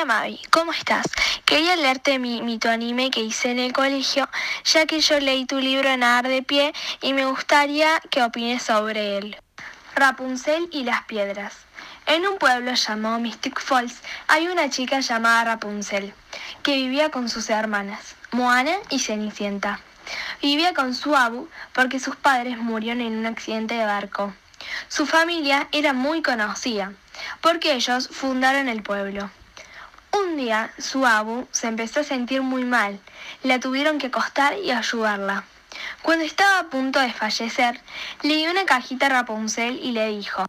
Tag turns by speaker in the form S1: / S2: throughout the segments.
S1: Hola Mavi, ¿cómo estás? Quería leerte mi mito anime que hice en el colegio, ya que yo leí tu libro en Ar de Pie y me gustaría que opines sobre él. Rapunzel y las piedras. En un pueblo llamado Mystic Falls hay una chica llamada Rapunzel, que vivía con sus hermanas, Moana y Cenicienta. Vivía con su abu porque sus padres murieron en un accidente de barco. Su familia era muy conocida, porque ellos fundaron el pueblo. Un día su abu se empezó a sentir muy mal. La tuvieron que acostar y ayudarla. Cuando estaba a punto de fallecer, le dio una cajita a Rapunzel y le dijo,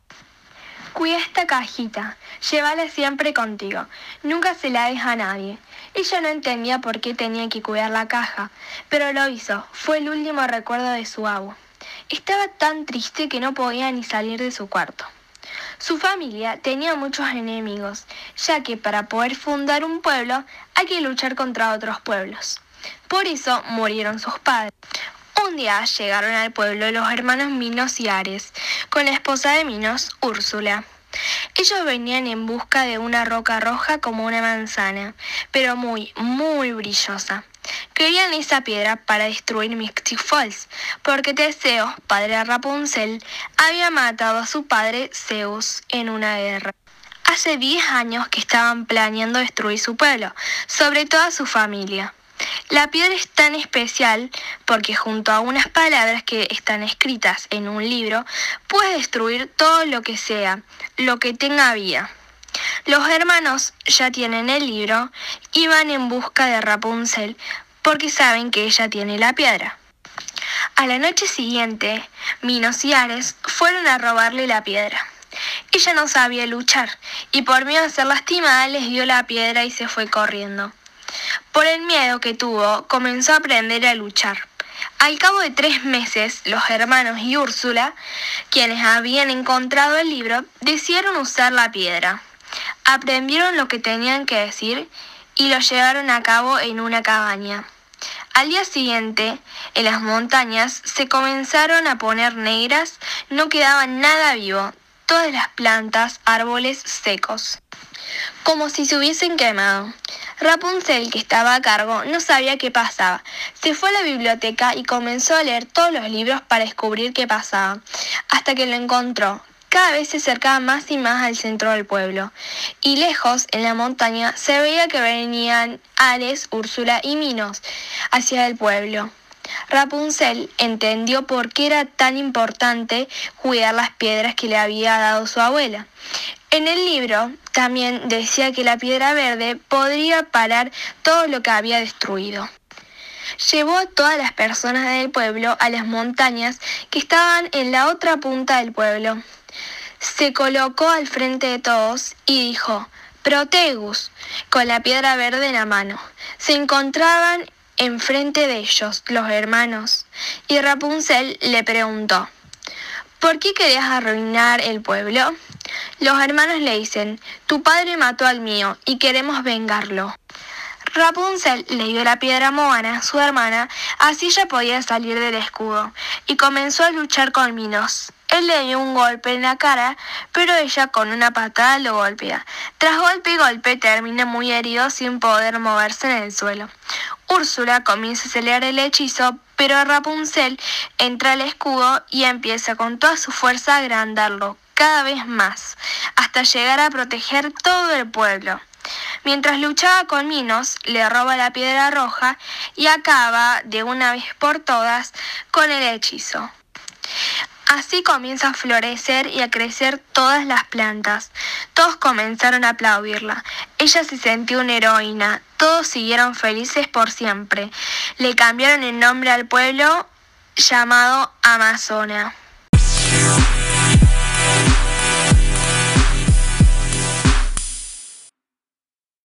S1: Cuida esta cajita, llévala siempre contigo, nunca se la deja a nadie. Ella no entendía por qué tenía que cuidar la caja, pero lo hizo, fue el último recuerdo de su abu. Estaba tan triste que no podía ni salir de su cuarto. Su familia tenía muchos enemigos, ya que para poder fundar un pueblo hay que luchar contra otros pueblos. Por eso murieron sus padres. Un día llegaron al pueblo los hermanos Minos y Ares, con la esposa de Minos, Úrsula. Ellos venían en busca de una roca roja como una manzana, pero muy, muy brillosa. Querían esa piedra para destruir Mystic Falls, porque Teseo, padre de Rapunzel, había matado a su padre Zeus en una guerra. Hace 10 años que estaban planeando destruir su pueblo, sobre toda su familia. La piedra es tan especial porque junto a unas palabras que están escritas en un libro, puede destruir todo lo que sea, lo que tenga vida. Los hermanos ya tienen el libro y van en busca de Rapunzel porque saben que ella tiene la piedra. A la noche siguiente, Minos y Ares fueron a robarle la piedra. Ella no sabía luchar y por miedo a ser lastimada les dio la piedra y se fue corriendo. Por el miedo que tuvo, comenzó a aprender a luchar. Al cabo de tres meses, los hermanos y Úrsula, quienes habían encontrado el libro, decidieron usar la piedra. Aprendieron lo que tenían que decir y lo llevaron a cabo en una cabaña. Al día siguiente, en las montañas se comenzaron a poner negras, no quedaba nada vivo, todas las plantas, árboles secos, como si se hubiesen quemado. Rapunzel, que estaba a cargo, no sabía qué pasaba. Se fue a la biblioteca y comenzó a leer todos los libros para descubrir qué pasaba, hasta que lo encontró. Cada vez se acercaba más y más al centro del pueblo, y lejos, en la montaña, se veía que venían Ares, Úrsula y Minos hacia el pueblo. Rapunzel entendió por qué era tan importante cuidar las piedras que le había dado su abuela. En el libro también decía que la piedra verde podría parar todo lo que había destruido. Llevó a todas las personas del pueblo a las montañas que estaban en la otra punta del pueblo. Se colocó al frente de todos y dijo, Protegus, con la piedra verde en la mano. Se encontraban enfrente de ellos los hermanos y Rapunzel le preguntó, ¿por qué querías arruinar el pueblo? Los hermanos le dicen, tu padre mató al mío y queremos vengarlo. Rapunzel le dio la piedra a Moana, su hermana, así ella podía salir del escudo, y comenzó a luchar con Minos. Él le dio un golpe en la cara, pero ella con una patada lo golpea. Tras golpe y golpe termina muy herido sin poder moverse en el suelo. Úrsula comienza a acelerar el hechizo, pero Rapunzel entra al escudo y empieza con toda su fuerza a agrandarlo cada vez más, hasta llegar a proteger todo el pueblo. Mientras luchaba con Minos, le roba la piedra roja y acaba de una vez por todas con el hechizo. Así comienza a florecer y a crecer todas las plantas. Todos comenzaron a aplaudirla. Ella se sintió una heroína. Todos siguieron felices por siempre. Le cambiaron el nombre al pueblo llamado Amazona.